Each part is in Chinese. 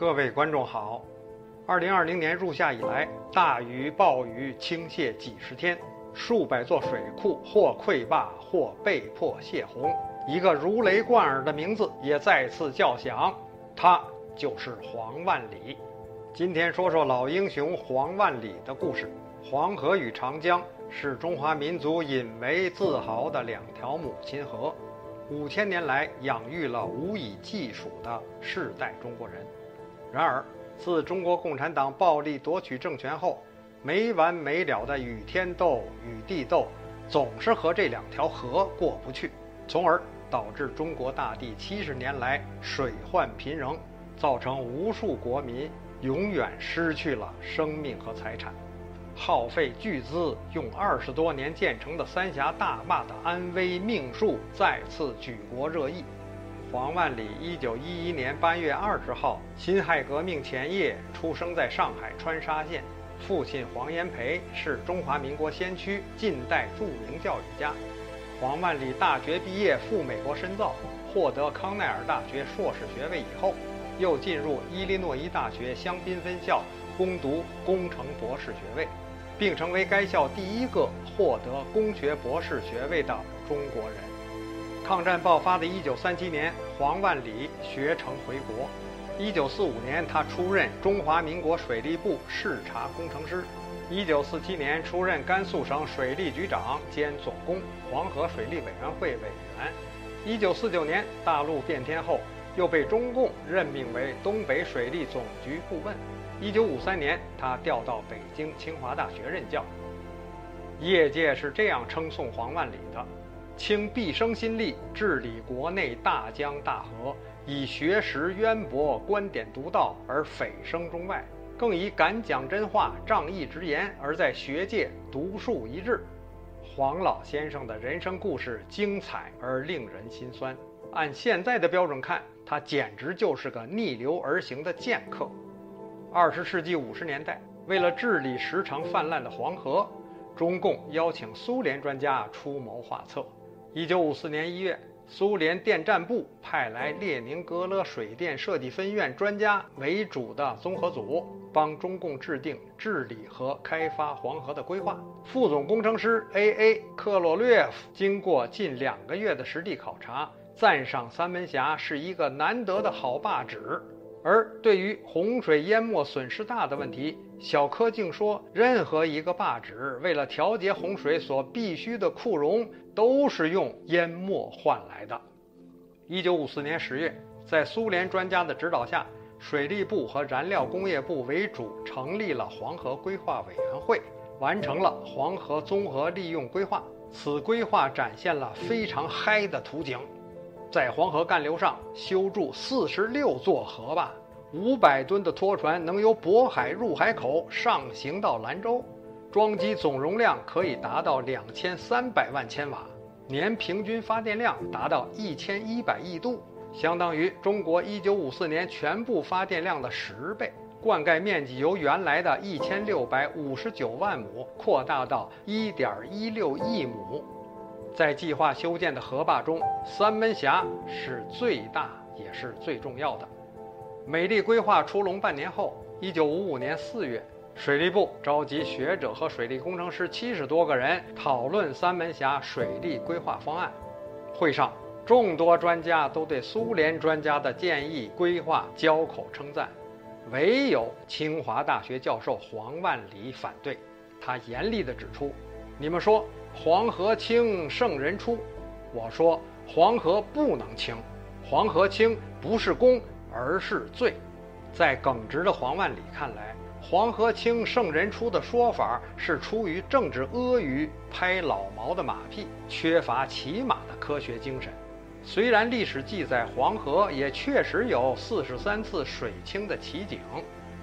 各位观众好，二零二零年入夏以来，大雨暴雨倾泻几十天，数百座水库或溃坝，或被迫泄洪。一个如雷贯耳的名字也再次叫响，他就是黄万里。今天说说老英雄黄万里的故事。黄河与长江是中华民族引为自豪的两条母亲河，五千年来养育了无以计数的世代中国人。然而，自中国共产党暴力夺取政权后，没完没了的与天斗、与地斗，总是和这两条河过不去，从而导致中国大地七十年来水患频仍，造成无数国民永远失去了生命和财产。耗费巨资用二十多年建成的三峡大坝的安危命数再次举国热议。黄万里，一九一一年八月二十号，辛亥革命前夜出生在上海川沙县。父亲黄炎培是中华民国先驱、近代著名教育家。黄万里大学毕业赴美国深造，获得康奈尔大学硕士学位以后，又进入伊利诺伊大学香槟分校攻读工程博士学位，并成为该校第一个获得工学博士学位的中国人。抗战爆发的一九三七年，黄万里学成回国。一九四五年，他出任中华民国水利部视察工程师。一九四七年，出任甘肃省水利局长兼总工、黄河水利委员会委员。一九四九年，大陆变天后，又被中共任命为东北水利总局顾问。一九五三年，他调到北京清华大学任教。业界是这样称颂黄万里的。倾毕生心力治理国内大江大河，以学识渊博、观点独到而蜚声中外，更以敢讲真话、仗义直言而在学界独树一帜。黄老先生的人生故事精彩而令人心酸。按现在的标准看，他简直就是个逆流而行的剑客。二十世纪五十年代，为了治理时常泛滥的黄河，中共邀请苏联专家出谋划策。一九五四年一月，苏联电站部派来列宁格勒水电设计分院专家为主的综合组，帮中共制定治理和开发黄河的规划。副总工程师 A.A. 克洛略夫经过近两个月的实地考察，赞赏三门峡是一个难得的好坝址。而对于洪水淹没损失大的问题，小柯竟说，任何一个坝址为了调节洪水所必须的库容，都是用淹没换来的。一九五四年十月，在苏联专家的指导下，水利部和燃料工业部为主成立了黄河规划委员会，完成了黄河综合利用规划。此规划展现了非常嗨的图景。在黄河干流上修筑四十六座河坝，五百吨的拖船能由渤海入海口上行到兰州，装机总容量可以达到两千三百万千瓦，年平均发电量达到一千一百亿度，相当于中国一九五四年全部发电量的十倍。灌溉面积由原来的一千六百五十九万亩扩大到一点一六亿亩。在计划修建的河坝中，三门峡是最大也是最重要的。美丽规划出笼半年后，一九五五年四月，水利部召集学者和水利工程师七十多个人讨论三门峡水利规划方案。会上，众多专家都对苏联专家的建议规划交口称赞，唯有清华大学教授黄万里反对。他严厉地指出：“你们说。”黄河清，圣人出。我说黄河不能清，黄河清不是功，而是罪。在耿直的黄万里看来，黄河清，圣人出的说法是出于政治阿谀、拍老毛的马屁，缺乏起码的科学精神。虽然历史记载黄河也确实有四十三次水清的奇景，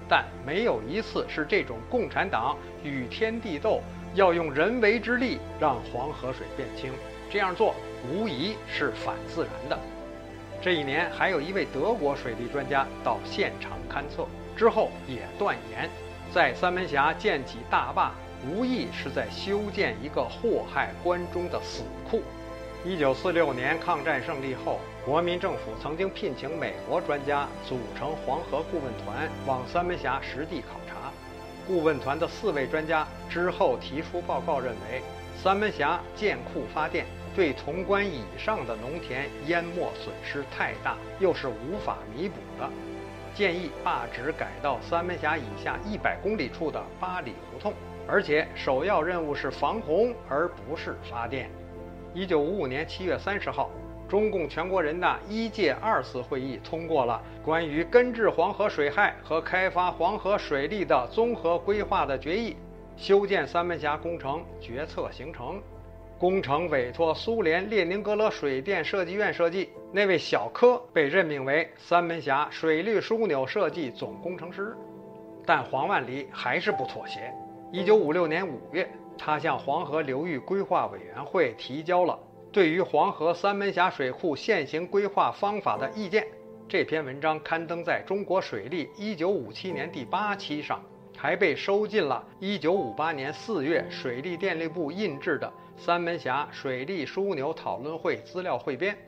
但没有一次是这种共产党与天地斗。要用人为之力让黄河水变清，这样做无疑是反自然的。这一年，还有一位德国水利专家到现场勘测，之后也断言，在三门峡建起大坝，无疑是在修建一个祸害关中的死库。一九四六年抗战胜利后，国民政府曾经聘请美国专家组成黄河顾问团，往三门峡实地考察。顾问团的四位专家之后提出报告，认为三门峡建库发电对潼关以上的农田淹没损失太大，又是无法弥补的，建议坝址改到三门峡以下一百公里处的八里胡同，而且首要任务是防洪，而不是发电。一九五五年七月三十号。中共全国人大一届二次会议通过了关于根治黄河水害和开发黄河水利的综合规划的决议，修建三门峡工程决策形成，工程委托苏联列宁格勒水电设计院设计，那位小柯被任命为三门峡水利枢纽设计总工程师，但黄万里还是不妥协。一九五六年五月，他向黄河流域规划委员会提交了。对于黄河三门峡水库现行规划方法的意见，这篇文章刊登在中国水利一九五七年第八期上，还被收进了一九五八年四月水利电力部印制的三门峡水利枢纽讨论会资料汇编。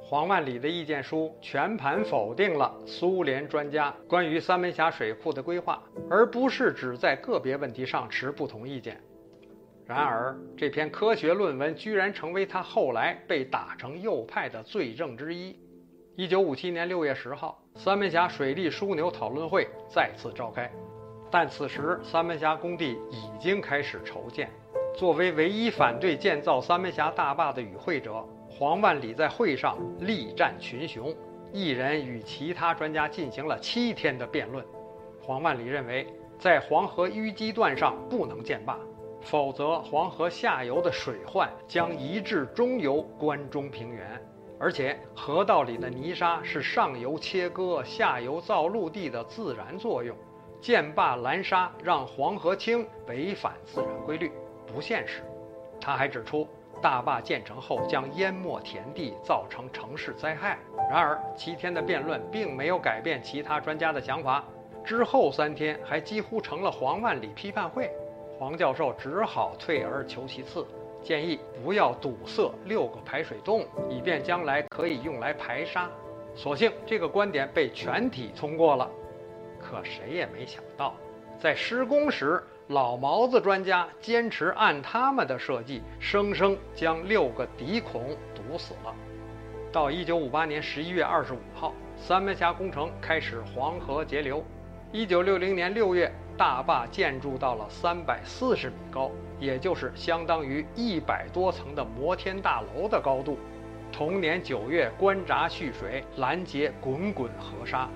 黄万里的意见书全盘否定了苏联专家关于三门峡水库的规划，而不是只在个别问题上持不同意见。然而，这篇科学论文居然成为他后来被打成右派的罪证之一。一九五七年六月十号，三门峡水利枢纽讨论会再次召开，但此时三门峡工地已经开始筹建。作为唯一反对建造三门峡大坝的与会者，黄万里在会上力战群雄，一人与其他专家进行了七天的辩论。黄万里认为，在黄河淤积段上不能建坝。否则，黄河下游的水患将移至中游关中平原，而且河道里的泥沙是上游切割、下游造陆地的自然作用，建坝拦沙让黄河清违反自然规律，不现实。他还指出，大坝建成后将淹没田地，造成城市灾害。然而，七天的辩论并没有改变其他专家的想法，之后三天还几乎成了黄万里批判会。黄教授只好退而求其次，建议不要堵塞六个排水洞，以便将来可以用来排沙。所幸这个观点被全体通过了。可谁也没想到，在施工时，老毛子专家坚持按他们的设计，生生将六个底孔堵死了。到一九五八年十一月二十五号，三门峡工程开始黄河截流。一九六零年六月。大坝建筑到了三百四十米高，也就是相当于一百多层的摩天大楼的高度。同年九月，关闸蓄水，拦截滚滚河沙。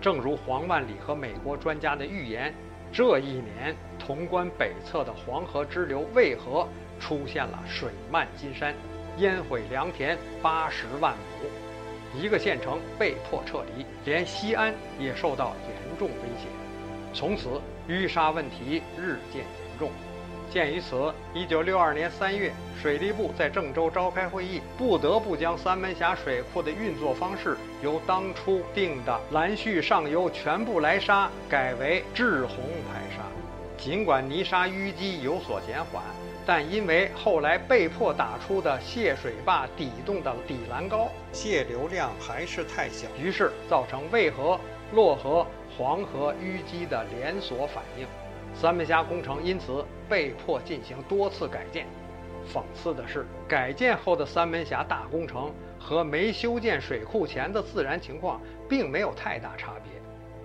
正如黄万里和美国专家的预言，这一年潼关北侧的黄河支流渭河出现了水漫金山，淹毁良田八十万亩，一个县城被迫撤离，连西安也受到严重威胁。从此，淤沙问题日渐严重。鉴于此，一九六二年三月，水利部在郑州召开会议，不得不将三门峡水库的运作方式由当初定的拦蓄上游全部来沙改为滞洪排沙。尽管泥沙淤积有所减缓，但因为后来被迫打出的泄水坝底洞的底栏高，泄流量还是太小，于是造成渭河、洛河。黄河淤积的连锁反应，三门峡工程因此被迫进行多次改建。讽刺的是，改建后的三门峡大工程和没修建水库前的自然情况并没有太大差别。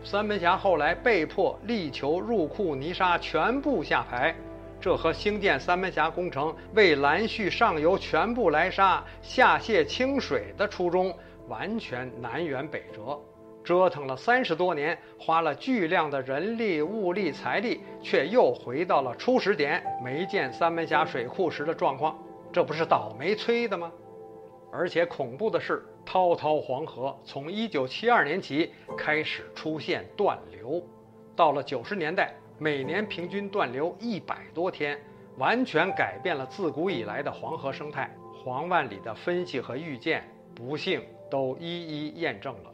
三门峡后来被迫力求入库泥沙全部下排，这和兴建三门峡工程为拦蓄上游全部来沙、下泄清水的初衷完全南辕北辙。折腾了三十多年，花了巨量的人力、物力、财力，却又回到了初始点，没建三门峡水库时的状况，这不是倒霉催的吗？而且恐怖的是，滔滔黄河从1972年起开始出现断流，到了90年代，每年平均断流一百多天，完全改变了自古以来的黄河生态。黄万里的分析和预见，不幸都一一验证了。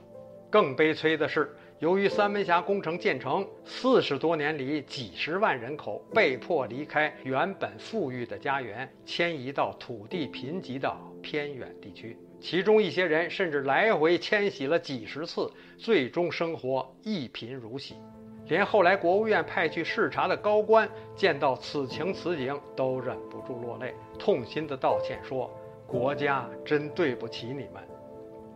更悲催的是，由于三门峡工程建成，四十多年里，几十万人口被迫离开原本富裕的家园，迁移到土地贫瘠的偏远地区。其中一些人甚至来回迁徙了几十次，最终生活一贫如洗。连后来国务院派去视察的高官见到此情此景，都忍不住落泪，痛心地道歉说：“国家真对不起你们。”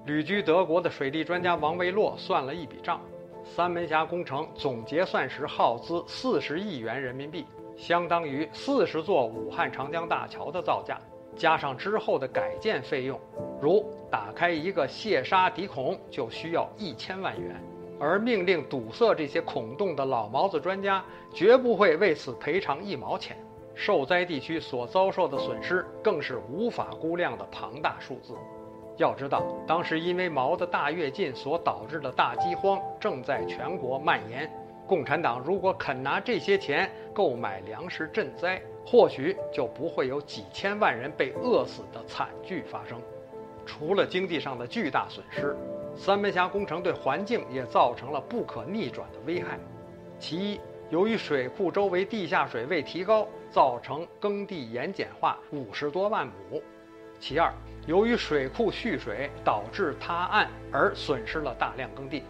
旅居德国的水利专家王维洛算了一笔账：三门峡工程总结算时耗资四十亿元人民币，相当于四十座武汉长江大桥的造价，加上之后的改建费用，如打开一个泄沙底孔就需要一千万元。而命令堵塞这些孔洞的老毛子专家，绝不会为此赔偿一毛钱。受灾地区所遭受的损失更是无法估量的庞大数字。要知道，当时因为毛的大跃进所导致的大饥荒正在全国蔓延。共产党如果肯拿这些钱购买粮食赈灾，或许就不会有几千万人被饿死的惨剧发生。除了经济上的巨大损失。三门峡工程对环境也造成了不可逆转的危害。其一，由于水库周围地下水位提高，造成耕地盐碱化五十多万亩；其二，由于水库蓄水导致塌岸而损失了大量耕地；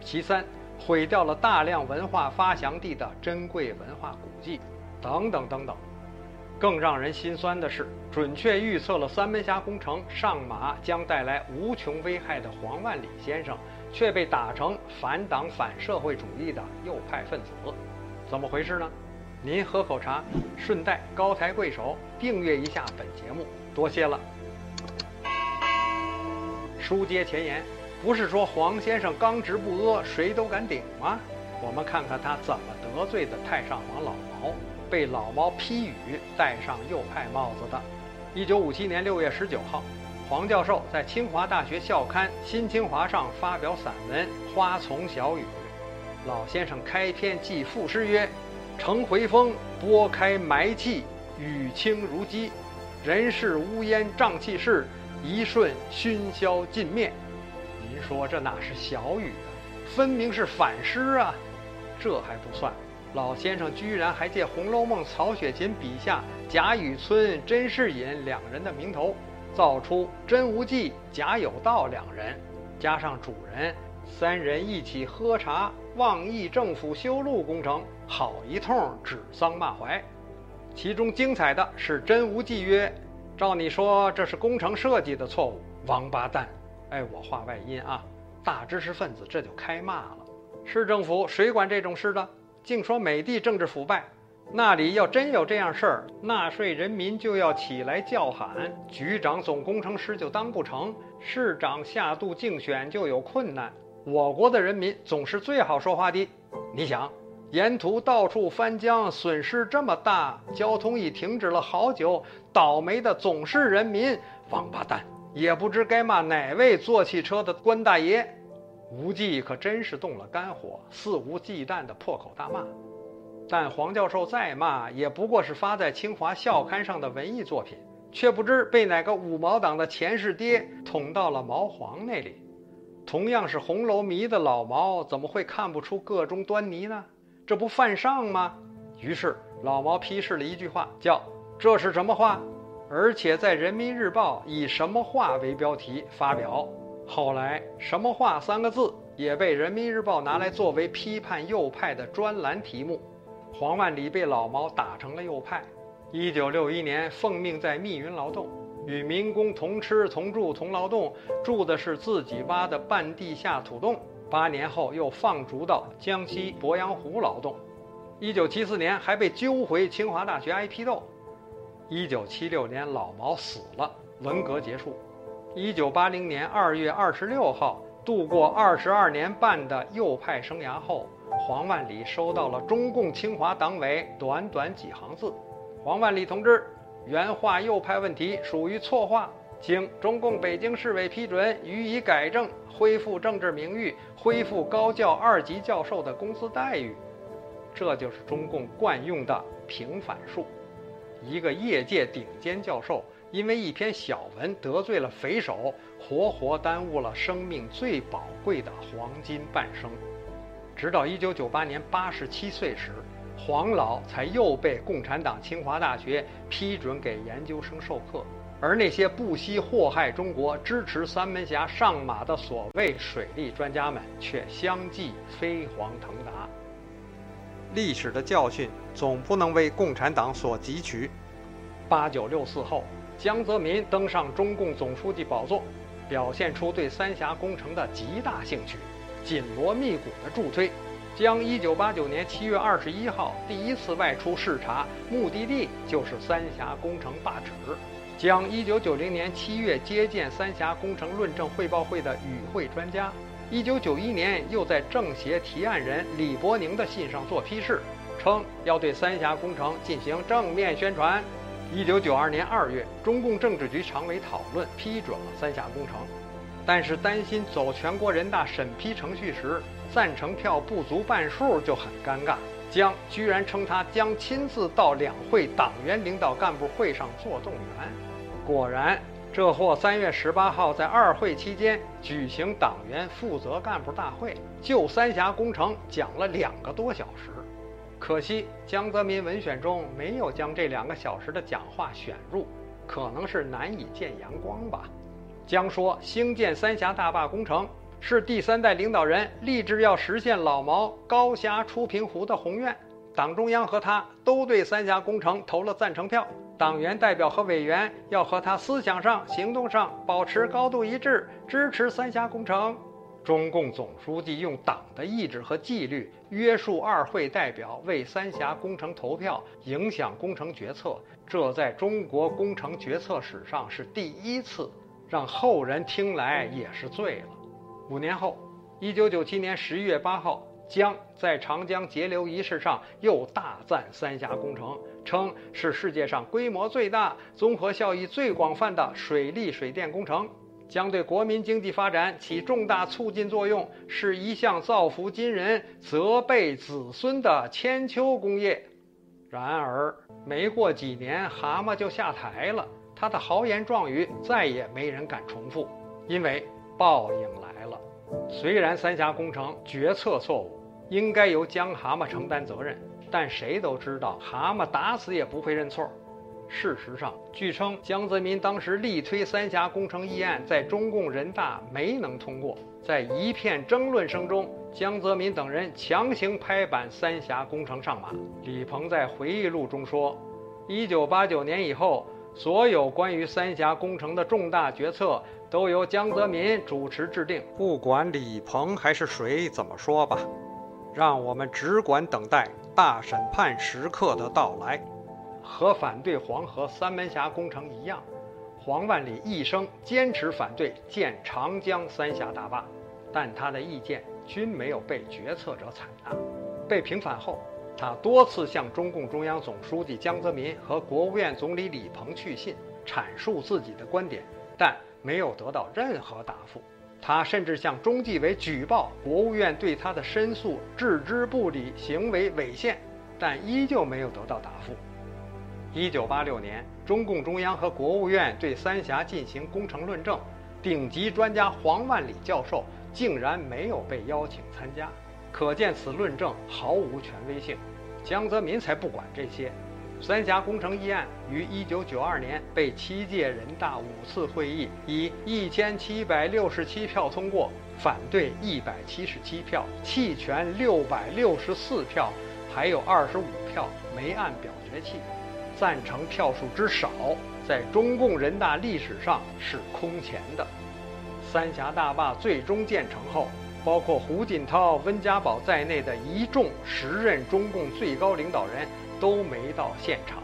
其三，毁掉了大量文化发祥地的珍贵文化古迹，等等等等。更让人心酸的是，准确预测了三门峡工程上马将带来无穷危害的黄万里先生，却被打成反党反社会主义的右派分子，怎么回事呢？您喝口茶，顺带高抬贵手，订阅一下本节目，多谢了。书接前言，不是说黄先生刚直不阿，谁都敢顶吗？我们看看他怎么得罪的太上皇老毛。被老毛批语戴上右派帽子的。一九五七年六月十九号，黄教授在清华大学校刊《新清华》上发表散文《花丛小雨》。老先生开篇即赋诗曰：“乘回风，拨开霾气，雨清如鸡。人世乌烟瘴气势，一瞬熏消尽灭。”您说这哪是小雨啊，分明是反诗啊！这还不算。老先生居然还借《红楼梦》曹雪芹笔下贾雨村、甄士隐两人的名头，造出真无忌、贾有道两人，加上主人三人一起喝茶，妄议政府修路工程，好一通指桑骂槐。其中精彩的是真无忌曰：“照你说，这是工程设计的错误，王八蛋！”哎，我话外音啊，大知识分子这就开骂了。市政府谁管这种事的？竟说美帝政治腐败，那里要真有这样事儿，纳税人民就要起来叫喊，局长、总工程师就当不成，市长下度竞选就有困难。我国的人民总是最好说话的。你想，沿途到处翻江，损失这么大，交通已停止了好久，倒霉的总是人民，王八蛋！也不知该骂哪位坐汽车的官大爷。无忌可真是动了肝火，肆无忌惮地破口大骂。但黄教授再骂，也不过是发在清华校刊上的文艺作品，却不知被哪个五毛党的前世爹捅到了毛黄那里。同样是红楼迷的老毛，怎么会看不出个中端倪呢？这不犯上吗？于是老毛批示了一句话，叫“这是什么话”，而且在《人民日报》以“什么话”为标题发表。后来，什么话三个字也被人民日报拿来作为批判右派的专栏题目。黄万里被老毛打成了右派。一九六一年，奉命在密云劳动，与民工同吃同住同劳动，住的是自己挖的半地下土洞。八年后，又放逐到江西鄱阳湖劳动。一九七四年，还被揪回清华大学挨批斗。一九七六年，老毛死了，文革结束。一九八零年二月二十六号，度过二十二年半的右派生涯后，黄万里收到了中共清华党委短短几行字：“黄万里同志，原话右派问题属于错话，经中共北京市委批准予以改正，恢复政治名誉，恢复高教二级教授的工资待遇。”这就是中共惯用的平反术。一个业界顶尖教授。因为一篇小文得罪了匪首，活活耽误了生命最宝贵的黄金半生。直到1998年87岁时，黄老才又被共产党清华大学批准给研究生授课。而那些不惜祸害中国、支持三门峡上马的所谓水利专家们，却相继飞黄腾达。历史的教训总不能为共产党所汲取。八九六四后，江泽民登上中共总书记宝座，表现出对三峡工程的极大兴趣，紧锣密鼓的助推，将一九八九年七月二十一号第一次外出视察，目的地就是三峡工程坝址，将一九九零年七月接见三峡工程论证汇报会的与会专家。一九九一年，又在政协提案人李伯宁的信上做批示，称要对三峡工程进行正面宣传。一九九二年二月，中共政治局常委讨论批准了三峡工程，但是担心走全国人大审批程序时赞成票不足半数就很尴尬，江居然称他将亲自到两会党员领导干部会上做动员。果然。这货三月十八号在二会期间举行党员负责干部大会，就三峡工程讲了两个多小时。可惜江泽民文选中没有将这两个小时的讲话选入，可能是难以见阳光吧。江说，兴建三峡大坝工程是第三代领导人立志要实现老毛高峡出平湖的宏愿，党中央和他都对三峡工程投了赞成票。党员代表和委员要和他思想上、行动上保持高度一致，支持三峡工程。中共总书记用党的意志和纪律约束二会代表为三峡工程投票，影响工程决策，这在中国工程决策史上是第一次，让后人听来也是醉了。五年后，一九九七年十一月八号。江在长江截流仪式上又大赞三峡工程，称是世界上规模最大、综合效益最广泛的水利水电工程，将对国民经济发展起重大促进作用，是一项造福今人、泽备子孙的千秋功业。然而，没过几年，蛤蟆就下台了，他的豪言壮语再也没人敢重复，因为报应来了。虽然三峡工程决策错误。应该由江蛤蟆承担责任，但谁都知道蛤蟆打死也不会认错。事实上，据称江泽民当时力推三峡工程议案，在中共人大没能通过。在一片争论声中，江泽民等人强行拍板三峡工程上马。李鹏在回忆录中说：“一九八九年以后，所有关于三峡工程的重大决策都由江泽民主持制定。不管李鹏还是谁怎么说吧。”让我们只管等待大审判时刻的到来。和反对黄河三门峡工程一样，黄万里一生坚持反对建长江三峡大坝，但他的意见均没有被决策者采纳。被平反后，他多次向中共中央总书记江泽民和国务院总理李鹏去信，阐述自己的观点，但没有得到任何答复。他甚至向中纪委举报国务院对他的申诉置之不理，行为违宪，但依旧没有得到答复。一九八六年，中共中央和国务院对三峡进行工程论证，顶级专家黄万里教授竟然没有被邀请参加，可见此论证毫无权威性。江泽民才不管这些。三峡工程议案于一九九二年被七届人大五次会议以一千七百六十七票通过，反对一百七十七票，弃权六百六十四票，还有二十五票没按表决弃。赞成票数之少，在中共人大历史上是空前的。三峡大坝最终建成后，包括胡锦涛、温家宝在内的一众时任中共最高领导人。都没到现场，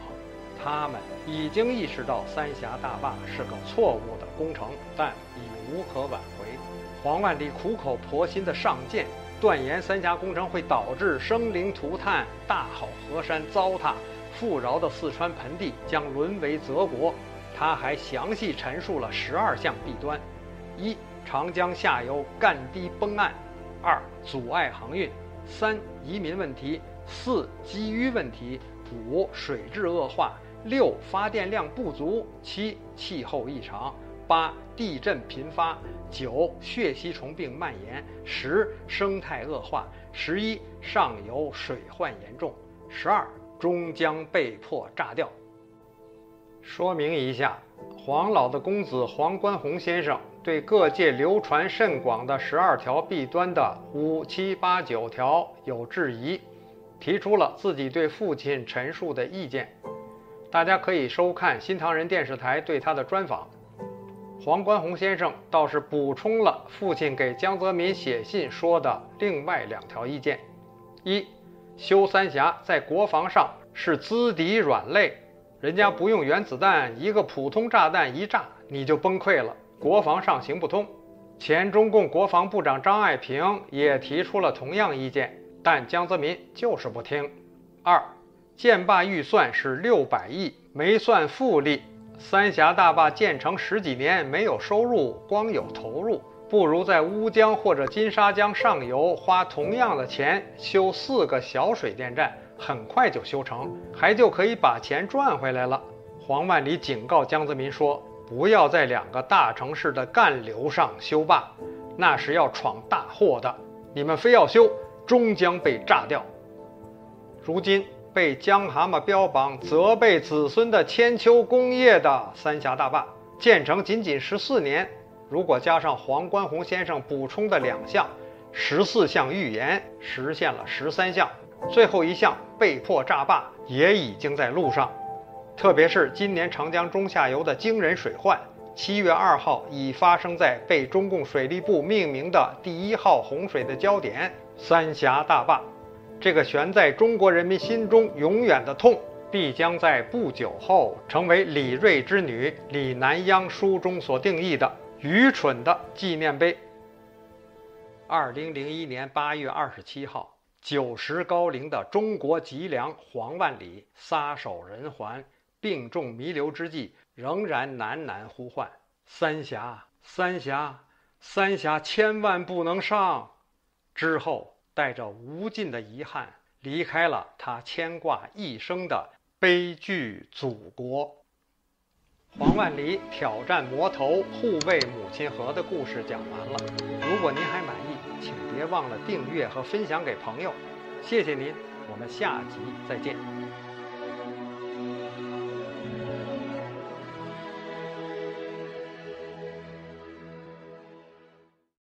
他们已经意识到三峡大坝是个错误的工程，但已无可挽回。黄万里苦口婆心的上谏，断言三峡工程会导致生灵涂炭，大好河山糟蹋，富饶的四川盆地将沦为泽国。他还详细陈述了十二项弊端：一、长江下游干堤崩岸；二、阻碍航运；三、移民问题。四积淤问题，五水质恶化，六发电量不足，七气候异常，八地震频发，九血吸虫病蔓延，十生态恶化，十一上游水患严重，十二终将被迫炸掉。说明一下，黄老的公子黄观宏先生对各界流传甚广的十二条弊端的五七八九条有质疑，提出了自己对父亲陈述的意见。大家可以收看新唐人电视台对他的专访。黄观宏先生倒是补充了父亲给江泽民写信说的另外两条意见：一，修三峡在国防上是资敌软肋，人家不用原子弹，一个普通炸弹一炸你就崩溃了，国防上行不通。前中共国防部长张爱萍也提出了同样意见，但江泽民就是不听。二，建坝预算是六百亿，没算复利。三峡大坝建成十几年没有收入，光有投入，不如在乌江或者金沙江上游花同样的钱修四个小水电站，很快就修成，还就可以把钱赚回来了。黄万里警告江泽民说：“不要在两个大城市的干流上修坝，那是要闯大祸的。你们非要修，终将被炸掉。”如今。被江蛤蟆标榜责备子孙的千秋功业的三峡大坝建成仅仅十四年，如果加上黄观宏先生补充的两项，十四项预言实现了十三项，最后一项被迫炸坝也已经在路上。特别是今年长江中下游的惊人水患，七月二号已发生在被中共水利部命名的第一号洪水的焦点——三峡大坝。这个悬在中国人民心中永远的痛，必将在不久后成为李瑞之女李南央书中所定义的愚蠢的纪念碑。二零零一年八月二十七号，九十高龄的中国脊梁黄万里撒手人寰，病重弥留之际，仍然喃喃呼唤：“三峡，三峡，三峡，千万不能上！”之后。带着无尽的遗憾，离开了他牵挂一生的悲剧祖国。黄万里挑战魔头，护卫母亲河的故事讲完了。如果您还满意，请别忘了订阅和分享给朋友。谢谢您，我们下集再见。